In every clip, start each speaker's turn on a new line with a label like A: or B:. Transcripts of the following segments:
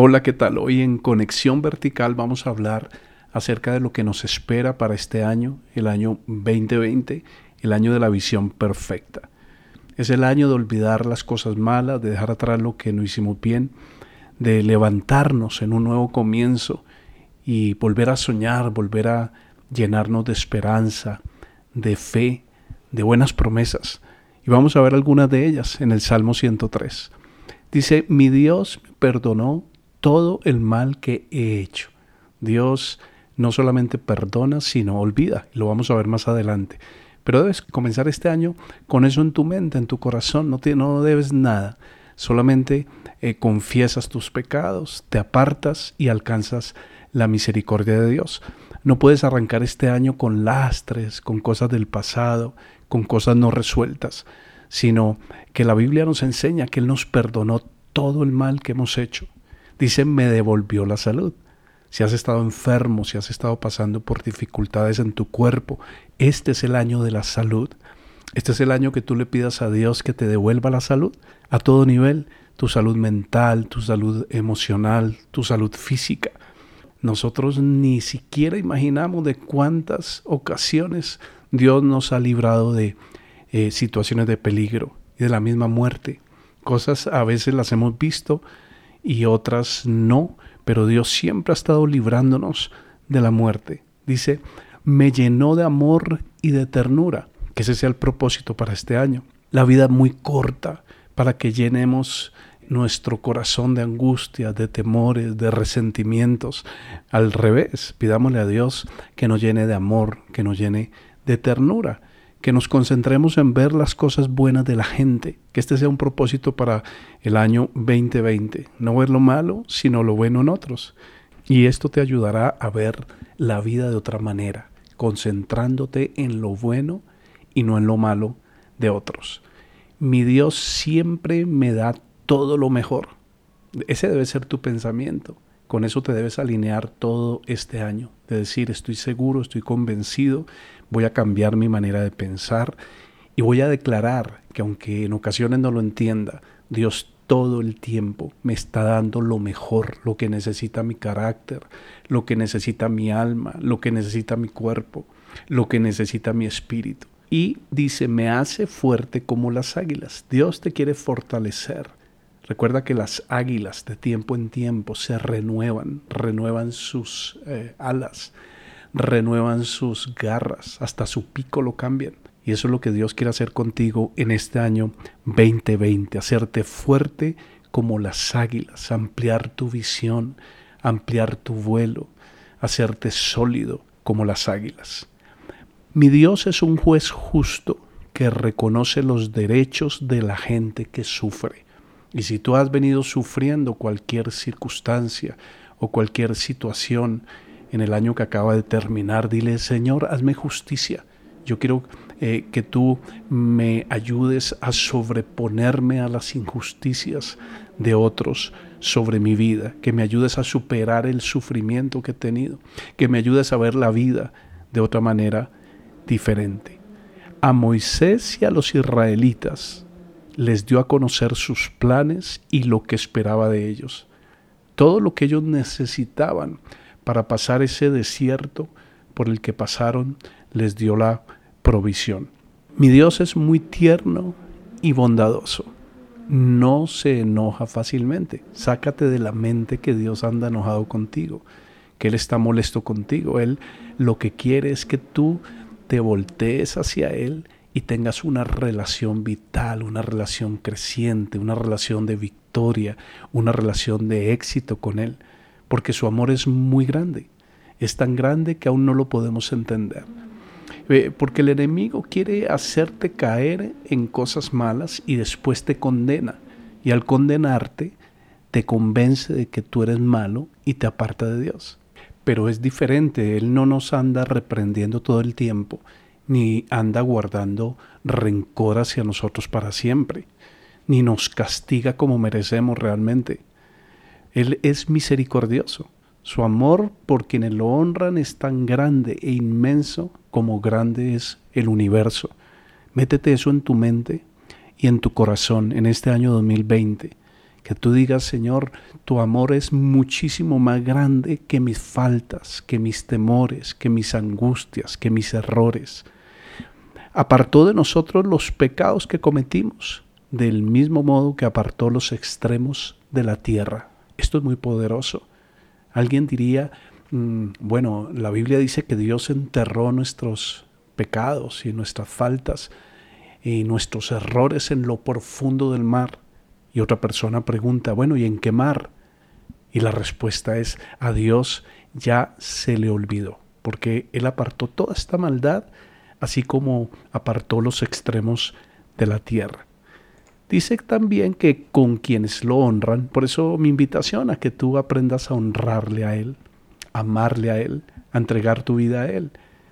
A: Hola, ¿qué tal? Hoy en Conexión Vertical vamos a hablar acerca de lo que nos espera para este año, el año 2020, el año de la visión perfecta. Es el año de olvidar las cosas malas, de dejar atrás lo que no hicimos bien, de levantarnos en un nuevo comienzo y volver a soñar, volver a llenarnos de esperanza, de fe, de buenas promesas. Y vamos a ver algunas de ellas en el Salmo 103. Dice, mi Dios perdonó todo el mal que he hecho. Dios no solamente perdona, sino olvida. Lo vamos a ver más adelante. Pero debes comenzar este año con eso en tu mente, en tu corazón. No, te, no debes nada. Solamente eh, confiesas tus pecados, te apartas y alcanzas la misericordia de Dios. No puedes arrancar este año con lastres, con cosas del pasado, con cosas no resueltas, sino que la Biblia nos enseña que Él nos perdonó todo el mal que hemos hecho Dice, me devolvió la salud. Si has estado enfermo, si has estado pasando por dificultades en tu cuerpo, este es el año de la salud. Este es el año que tú le pidas a Dios que te devuelva la salud a todo nivel, tu salud mental, tu salud emocional, tu salud física. Nosotros ni siquiera imaginamos de cuántas ocasiones Dios nos ha librado de eh, situaciones de peligro y de la misma muerte. Cosas a veces las hemos visto y otras no, pero Dios siempre ha estado librándonos de la muerte. Dice, me llenó de amor y de ternura, que ese sea el propósito para este año. La vida muy corta para que llenemos nuestro corazón de angustia, de temores, de resentimientos. Al revés, pidámosle a Dios que nos llene de amor, que nos llene de ternura que nos concentremos en ver las cosas buenas de la gente, que este sea un propósito para el año 2020, no ver lo malo, sino lo bueno en otros. Y esto te ayudará a ver la vida de otra manera, concentrándote en lo bueno y no en lo malo de otros. Mi Dios siempre me da todo lo mejor. Ese debe ser tu pensamiento. Con eso te debes alinear todo este año, de decir, estoy seguro, estoy convencido voy a cambiar mi manera de pensar y voy a declarar que aunque en ocasiones no lo entienda, Dios todo el tiempo me está dando lo mejor, lo que necesita mi carácter, lo que necesita mi alma, lo que necesita mi cuerpo, lo que necesita mi espíritu. Y dice, me hace fuerte como las águilas. Dios te quiere fortalecer. Recuerda que las águilas de tiempo en tiempo se renuevan, renuevan sus eh, alas renuevan sus garras, hasta su pico lo cambian. Y eso es lo que Dios quiere hacer contigo en este año 2020, hacerte fuerte como las águilas, ampliar tu visión, ampliar tu vuelo, hacerte sólido como las águilas. Mi Dios es un juez justo que reconoce los derechos de la gente que sufre. Y si tú has venido sufriendo cualquier circunstancia o cualquier situación en el año que acaba de terminar, dile, Señor, hazme justicia. Yo quiero eh, que tú me ayudes a sobreponerme a las injusticias de otros sobre mi vida, que me ayudes a superar el sufrimiento que he tenido, que me ayudes a ver la vida de otra manera diferente. A Moisés y a los israelitas les dio a conocer sus planes y lo que esperaba de ellos. Todo lo que ellos necesitaban para pasar ese desierto por el que pasaron, les dio la provisión. Mi Dios es muy tierno y bondadoso. No se enoja fácilmente. Sácate de la mente que Dios anda enojado contigo, que Él está molesto contigo. Él lo que quiere es que tú te voltees hacia Él y tengas una relación vital, una relación creciente, una relación de victoria, una relación de éxito con Él porque su amor es muy grande. Es tan grande que aún no lo podemos entender. Eh, porque el enemigo quiere hacerte caer en cosas malas y después te condena. Y al condenarte, te convence de que tú eres malo y te aparta de Dios. Pero es diferente, Él no nos anda reprendiendo todo el tiempo, ni anda guardando rencor hacia nosotros para siempre, ni nos castiga como merecemos realmente. Él es misericordioso. Su amor por quienes lo honran es tan grande e inmenso como grande es el universo. Métete eso en tu mente y en tu corazón en este año 2020, Que tú digas, Señor, tu amor es muchísimo más grande que mis faltas, que mis temores, que mis angustias, que mis errores. Apartó de nosotros los pecados que cometimos, del mismo modo que apartó los extremos de la tierra. Esto es muy poderoso. Alguien diría, mm, bueno, la Biblia dice que Dios enterró nuestros pecados y nuestras faltas y nuestros errores en lo profundo del mar. Y otra persona pregunta, bueno, ¿y en qué mar? Y la respuesta es, a Dios ya se le olvidó, porque Él apartó toda esta maldad, así como apartó los extremos de la tierra. Dice también que con quienes lo honran, por eso mi invitación a que tú aprendas a honrarle a Él, amarle a Él, a entregar tu vida a Él,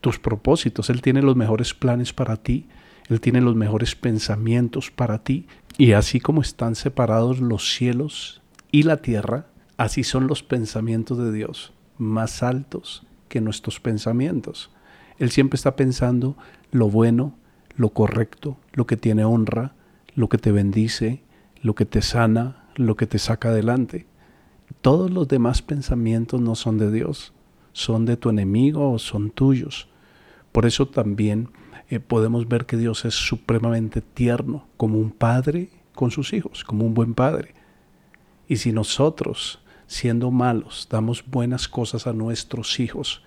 A: tus propósitos. Él tiene los mejores planes para ti, Él tiene los mejores pensamientos para ti. Y así como están separados los cielos y la tierra, así son los pensamientos de Dios, más altos que nuestros pensamientos. Él siempre está pensando lo bueno, lo correcto, lo que tiene honra, lo que te bendice, lo que te sana, lo que te saca adelante. Todos los demás pensamientos no son de Dios, son de tu enemigo o son tuyos. Por eso también eh, podemos ver que Dios es supremamente tierno, como un padre con sus hijos, como un buen padre. Y si nosotros, siendo malos, damos buenas cosas a nuestros hijos,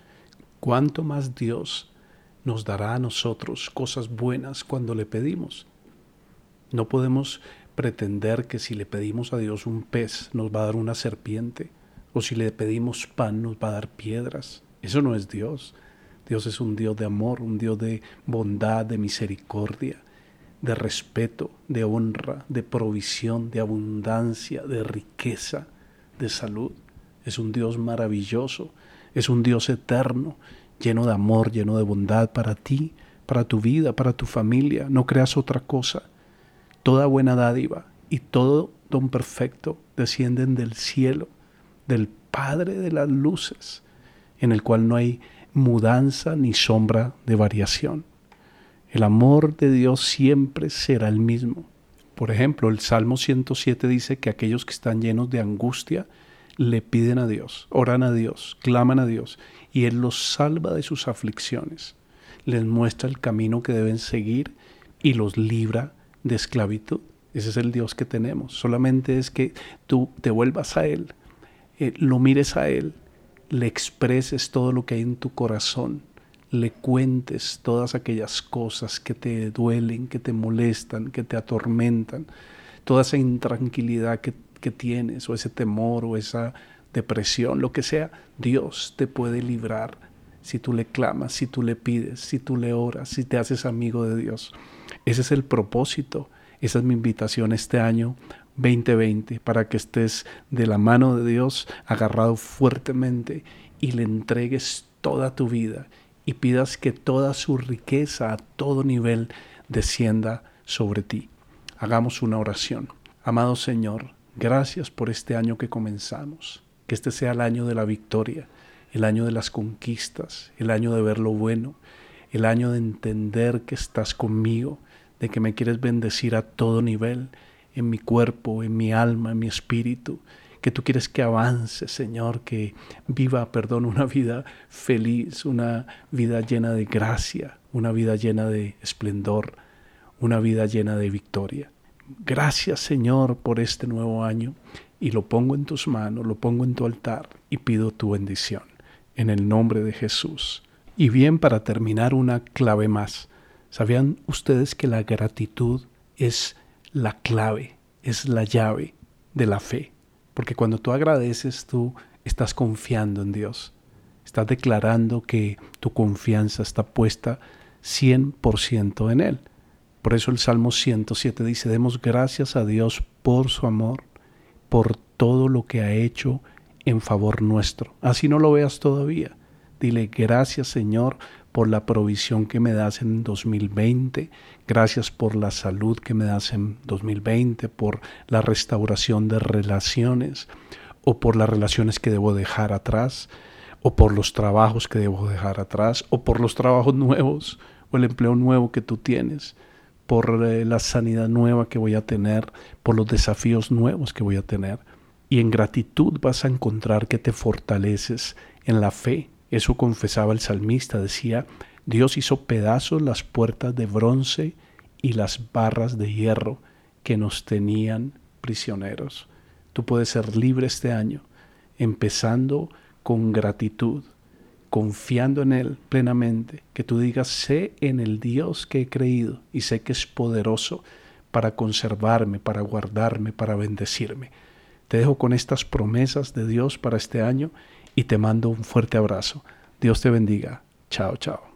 A: ¿cuánto más Dios nos dará a nosotros cosas buenas cuando le pedimos? No podemos pretender que si le pedimos a Dios un pez nos va a dar una serpiente o si le pedimos pan nos va a dar piedras. Eso no es Dios. Dios es un Dios de amor, un Dios de bondad, de misericordia, de respeto, de honra, de provisión, de abundancia, de riqueza, de salud. Es un Dios maravilloso, es un Dios eterno, lleno de amor, lleno de bondad para ti, para tu vida, para tu familia. No creas otra cosa. Toda buena dádiva y todo don perfecto descienden del cielo, del Padre de las luces, en el cual no hay mudanza ni sombra de variación. El amor de Dios siempre será el mismo. Por ejemplo, el Salmo 107 dice que aquellos que están llenos de angustia le piden a Dios, oran a Dios, claman a Dios, y Él los salva de sus aflicciones, les muestra el camino que deben seguir y los libra de esclavitud. Ese es el Dios que tenemos. Solamente es que tú te vuelvas a Él, eh, lo mires a Él, le expreses todo lo que hay en tu corazón, le cuentes todas aquellas cosas que te duelen, que te molestan, que te atormentan, toda esa intranquilidad que, que tienes, o ese temor, o esa depresión, lo que sea, Dios te puede librar si tú le clamas, si tú le pides, si tú le oras, si te haces amigo de Dios. Ese es el propósito. Esa es mi invitación este año 2020 para que estés de la mano de Dios agarrado fuertemente y le entregues toda tu vida y pidas que toda su riqueza a todo nivel descienda sobre ti. Hagamos una oración. Amado Señor, gracias por este año que comenzamos. Que este sea el año de la victoria, el año de las conquistas, el año de ver lo bueno, el año de entender que estás conmigo, de que me quieres bendecir a todo nivel, en mi cuerpo, en mi alma, en mi espíritu, que tú quieres que avance, Señor, que viva, perdón, una vida feliz, una vida llena de gracia, una vida llena de esplendor, una vida llena de victoria. Gracias, Señor, por este nuevo año y lo pongo en tus manos, lo pongo en tu altar y pido tu bendición. En el nombre de Jesús. Y bien, para terminar, una clave más. ¿Sabían ustedes que la gratitud es la clave, es la llave de la fe? Porque cuando tú agradeces, tú estás confiando en Dios. Estás declarando que tu confianza está puesta 100% en Él. Por eso el Salmo 107 dice, demos gracias a Dios por su amor, por todo lo que ha hecho en favor nuestro. Así no lo veas todavía. Dile gracias Señor por la provisión que me das en 2020, gracias por la salud que me das en 2020, por la restauración de relaciones o por las relaciones que debo dejar atrás o por los trabajos que debo dejar atrás o por los trabajos nuevos o el empleo nuevo que tú tienes por eh, la sanidad nueva que voy a tener, por los desafíos nuevos que voy a tener. Y en gratitud vas a encontrar que te fortaleces en la fe. Eso confesaba el salmista, decía, Dios hizo pedazos las puertas de bronce y las barras de hierro que nos tenían prisioneros. Tú puedes ser libre este año, empezando con gratitud, confiando en Él plenamente, que tú digas, sé en el Dios que he creído y sé que es poderoso para conservarme, para guardarme, para bendecirme. Te dejo con estas promesas de Dios para este año y te mando un fuerte abrazo. Dios te bendiga. Chao, chao.